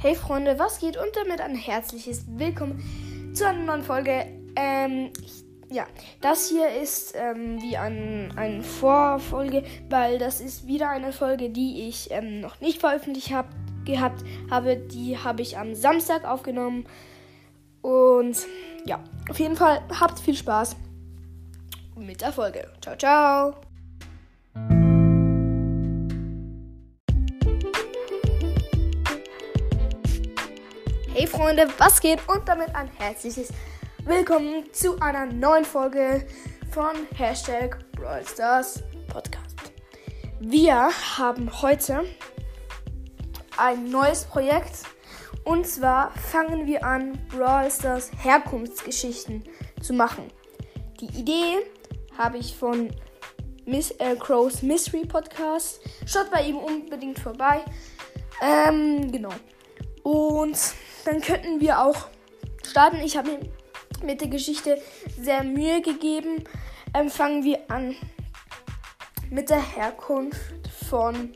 Hey Freunde, was geht? Und damit ein herzliches Willkommen zu einer neuen Folge. Ähm, ich, ja, das hier ist ähm, wie ein, eine Vorfolge, weil das ist wieder eine Folge, die ich ähm, noch nicht veröffentlicht hab, gehabt habe. Die habe ich am Samstag aufgenommen. Und ja, auf jeden Fall habt viel Spaß mit der Folge. Ciao, ciao. Hey Freunde, was geht? Und damit ein herzliches Willkommen zu einer neuen Folge von Hashtag Brawl Stars Podcast. Wir haben heute ein neues Projekt und zwar fangen wir an, Brawl Stars Herkunftsgeschichten zu machen. Die Idee habe ich von Miss äh, Crows Mystery Podcast. Schaut bei ihm unbedingt vorbei. Ähm, genau. Und dann könnten wir auch starten. Ich habe mir mit der Geschichte sehr Mühe gegeben. Ähm, fangen wir an mit der Herkunft von,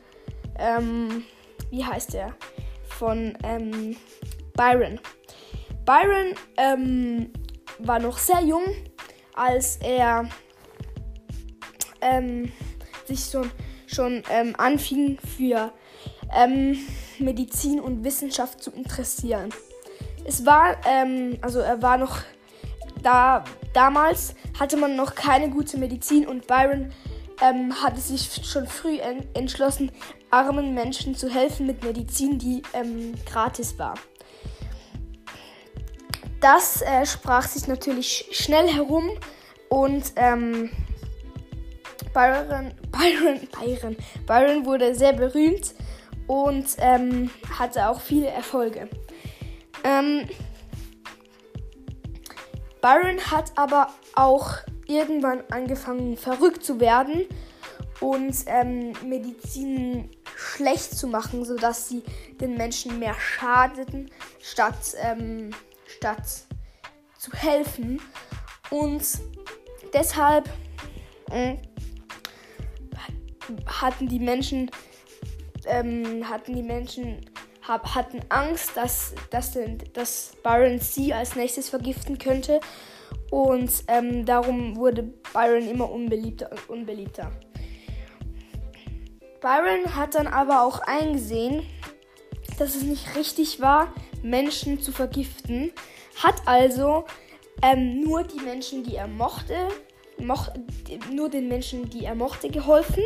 ähm, wie heißt der? Von ähm, Byron. Byron ähm, war noch sehr jung, als er ähm, sich schon, schon ähm, anfing für ähm, Medizin und Wissenschaft zu interessieren. Es war, ähm, also er war noch da, damals hatte man noch keine gute Medizin und Byron ähm, hatte sich schon früh en entschlossen, armen Menschen zu helfen mit Medizin, die ähm, gratis war. Das äh, sprach sich natürlich schnell herum und ähm, Byron, Byron, Byron, Byron wurde sehr berühmt und ähm, hatte auch viele Erfolge. Ähm, Byron hat aber auch irgendwann angefangen verrückt zu werden und ähm, Medizin schlecht zu machen, sodass sie den Menschen mehr schadeten, statt, ähm, statt zu helfen. Und deshalb äh, hatten die Menschen ähm, hatten die Menschen hab, hatten Angst, dass, dass, dass Byron sie als nächstes vergiften könnte. Und ähm, darum wurde Byron immer unbeliebter und unbeliebter. Byron hat dann aber auch eingesehen, dass es nicht richtig war, Menschen zu vergiften. Hat also ähm, nur die Menschen, die er mochte, moch, nur den Menschen, die er mochte, geholfen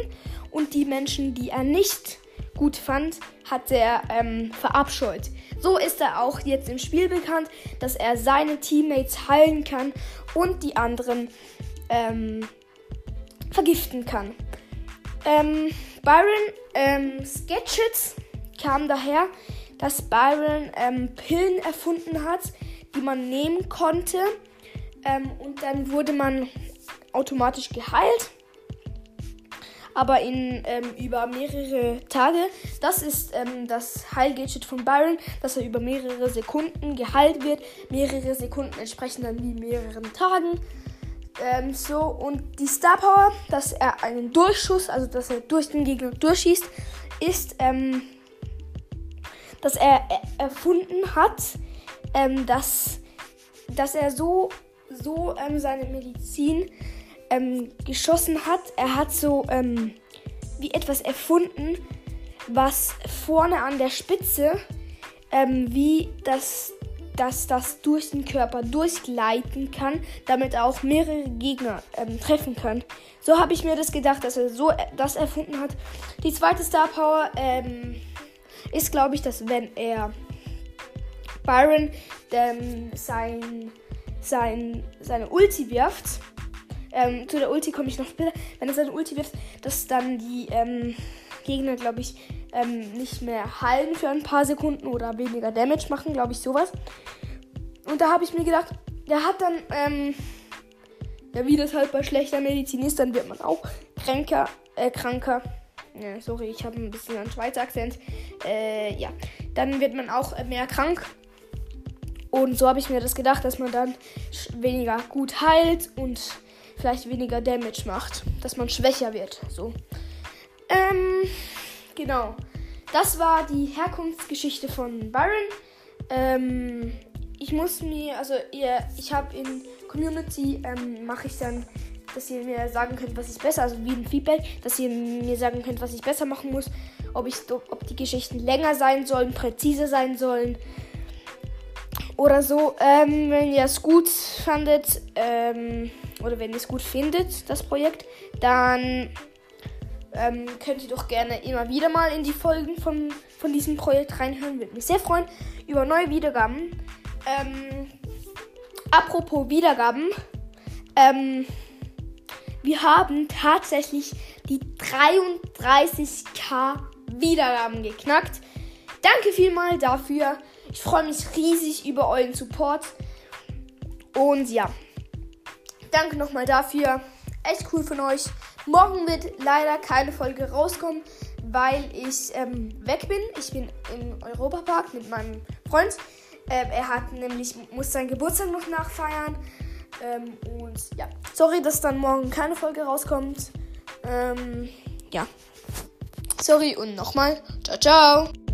und die Menschen, die er nicht gut fand, hat er ähm, verabscheut. So ist er auch jetzt im Spiel bekannt, dass er seine Teammates heilen kann und die anderen ähm, vergiften kann. Ähm, Byron ähm, Sketchits kam daher, dass Byron ähm, Pillen erfunden hat, die man nehmen konnte. Ähm, und dann wurde man automatisch geheilt aber in ähm, über mehrere Tage. Das ist ähm, das Heil-Gadget von Byron, dass er über mehrere Sekunden geheilt wird. Mehrere Sekunden entsprechen dann wie mehreren Tagen. Ähm, so, und die Star Power, dass er einen Durchschuss, also dass er durch den Gegner durchschießt, ist, ähm, dass er erfunden hat, ähm, dass, dass er so, so ähm, seine Medizin ähm, geschossen hat. Er hat so ähm, wie etwas erfunden, was vorne an der Spitze ähm, wie das, dass das durch den Körper durchgleiten kann, damit er auch mehrere Gegner ähm, treffen kann. So habe ich mir das gedacht, dass er so das erfunden hat. Die zweite Star Power ähm, ist, glaube ich, dass wenn er Byron ähm, sein, sein, seine Ulti wirft, ähm, zu der Ulti komme ich noch später. Wenn er seine Ulti wirft, dass dann die ähm, Gegner, glaube ich, ähm, nicht mehr heilen für ein paar Sekunden oder weniger Damage machen, glaube ich, sowas. Und da habe ich mir gedacht, der hat dann, ähm, ja, wie das halt bei schlechter Medizin ist, dann wird man auch kränker, äh, kranker. Ja, sorry, ich habe ein bisschen einen Schweizer Akzent. Äh, ja, dann wird man auch mehr krank. Und so habe ich mir das gedacht, dass man dann weniger gut heilt und vielleicht weniger Damage macht, dass man schwächer wird. So. Ähm, genau. das war die Herkunftsgeschichte von Byron. Ähm, ich muss mir, also ihr, ich habe in Community, ähm, mache ich dann, dass ihr mir sagen könnt, was ich besser, also wie ein Feedback, dass ihr mir sagen könnt, was ich besser machen muss, ob, ich, ob die Geschichten länger sein sollen, präziser sein sollen oder so. Ähm, wenn ihr es gut fandet, ähm, oder wenn ihr es gut findet, das Projekt, dann ähm, könnt ihr doch gerne immer wieder mal in die Folgen von, von diesem Projekt reinhören. Würde mich sehr freuen über neue Wiedergaben. Ähm, apropos Wiedergaben. Ähm, wir haben tatsächlich die 33k Wiedergaben geknackt. Danke vielmal dafür. Ich freue mich riesig über euren Support. Und ja, danke nochmal dafür. Echt cool von euch. Morgen wird leider keine Folge rauskommen, weil ich ähm, weg bin. Ich bin im Europapark mit meinem Freund. Ähm, er hat nämlich, muss seinen Geburtstag noch nachfeiern. Ähm, und ja, sorry, dass dann morgen keine Folge rauskommt. Ähm, ja. Sorry und nochmal. Ciao, ciao.